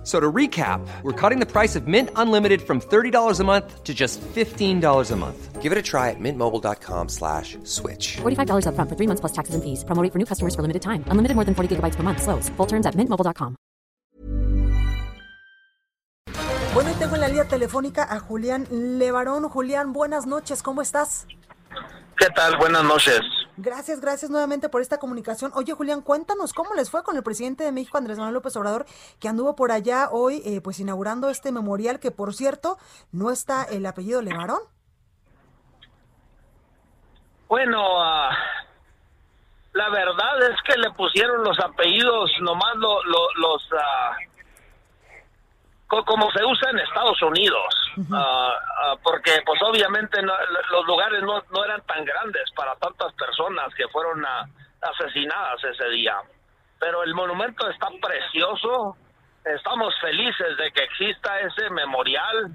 F- So to recap, we're cutting the price of Mint Unlimited from $30 a month to just $15 a month. Give it a try at mintmobile.com slash switch. $45 upfront for three months plus taxes and fees. Promo rate for new customers for limited time. Unlimited more than 40 gigabytes per month. Slows. Full terms at mintmobile.com. Bueno, y tengo en la línea telefónica a Julián Levarón. Julián, buenas noches, ¿cómo estás? ¿Qué tal? Buenas noches. Gracias, gracias nuevamente por esta comunicación. Oye, Julián, cuéntanos cómo les fue con el presidente de México, Andrés Manuel López Obrador, que anduvo por allá hoy, eh, pues inaugurando este memorial, que por cierto, no está el apellido Levarón. Bueno, ah, la verdad es que le pusieron los apellidos nomás lo- lo- los... co- como se usa en Estados Unidos, Ah, ah, porque pues obviamente no- los lugares no, no eran tan grandes para tantas personas que fueron asesinadas ese día. Pero el monumento está precioso, estamos felices de que exista ese memorial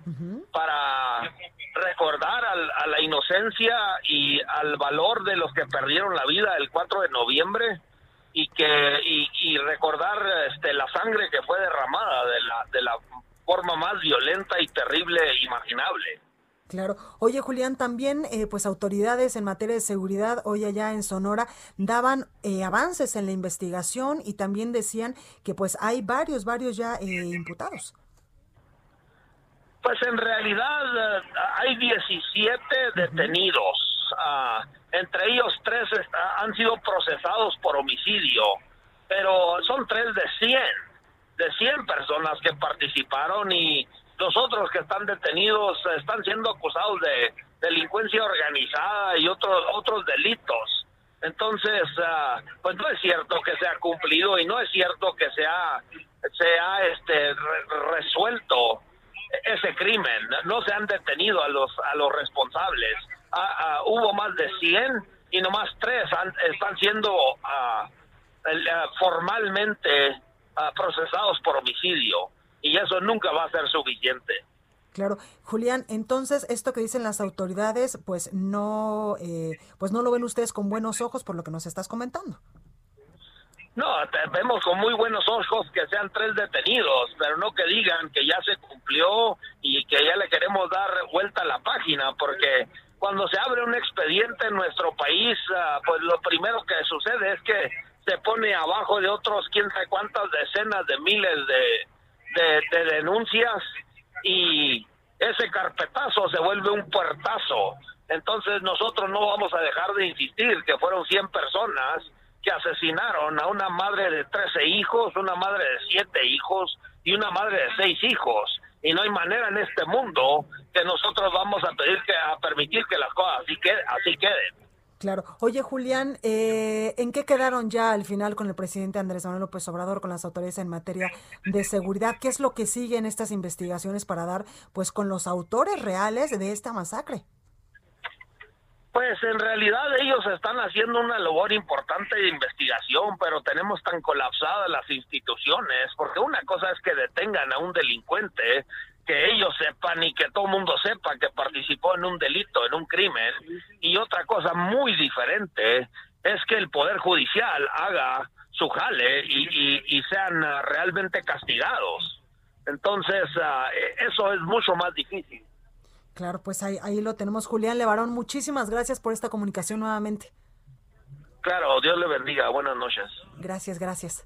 para recordar al- a la inocencia y al valor de los que perdieron la vida el 4 de noviembre y que y, y recordar este la sangre que fue derramada de la de la forma más violenta y terrible imaginable. Claro. Oye, Julián, también, eh, pues autoridades en materia de seguridad hoy allá en Sonora daban eh, avances en la investigación y también decían que pues hay varios, varios ya eh, imputados. Pues en realidad eh, hay 17 detenidos. Ah, entre ellos tres han sido procesados por homicidio, pero son tres de 100, de 100 personas que participaron y los otros que están detenidos están siendo acusados de delincuencia organizada y otros otros delitos. Entonces, ah, pues no es cierto que se ha cumplido y no es cierto que se ha, se ha este, re- resuelto ese crimen. No se han detenido a los a los responsables. Ah, hubo más de 100 y nomás tres han- están siendo formalmente ah, procesados por homicidio y eso nunca va a ser suficiente. Claro, Julián, entonces esto que dicen las autoridades, pues no, eh, pues no lo ven ustedes con buenos ojos por lo que nos estás comentando. No, te- vemos con muy buenos ojos que sean tres detenidos, pero no que digan que ya se cumplió y que ya le queremos dar vuelta a la página, porque cuando se abre un expediente en nuestro país, ah, pues lo primero que sucede es que se pone abajo de otros quién sabe cuántas decenas de miles de, de, de denuncias y ese carpetazo se vuelve un puertazo. Entonces nosotros no vamos a dejar de insistir que fueron 100 personas que asesinaron a una madre de 13 hijos, una madre de 7 hijos y una madre de 6 hijos. Y no hay manera en este mundo que nosotros vamos a pedir que a permitir que las cosas así, que, así queden. Claro. Oye, Julián, eh, ¿en qué quedaron ya al final con el presidente Andrés Manuel López Obrador, con las autoridades en materia de seguridad? ¿Qué es lo que sigue en estas investigaciones para dar, pues, con los autores reales de esta masacre? Pues en realidad ellos están haciendo una labor importante de investigación, pero tenemos tan colapsadas las instituciones, porque una cosa es que detengan a un delincuente, que ellos sepan y que todo el mundo sepa que participó en un delito, en un crimen, y otra cosa muy diferente es que el Poder Judicial haga su jale y, y- y sean ah, realmente castigados. Entonces, eh, eso es mucho más difícil. Claro, pues ahí, ahí lo tenemos. Julián Levarón, muchísimas gracias por esta comunicación nuevamente. Claro, Dios le bendiga. Buenas noches. Gracias, gracias.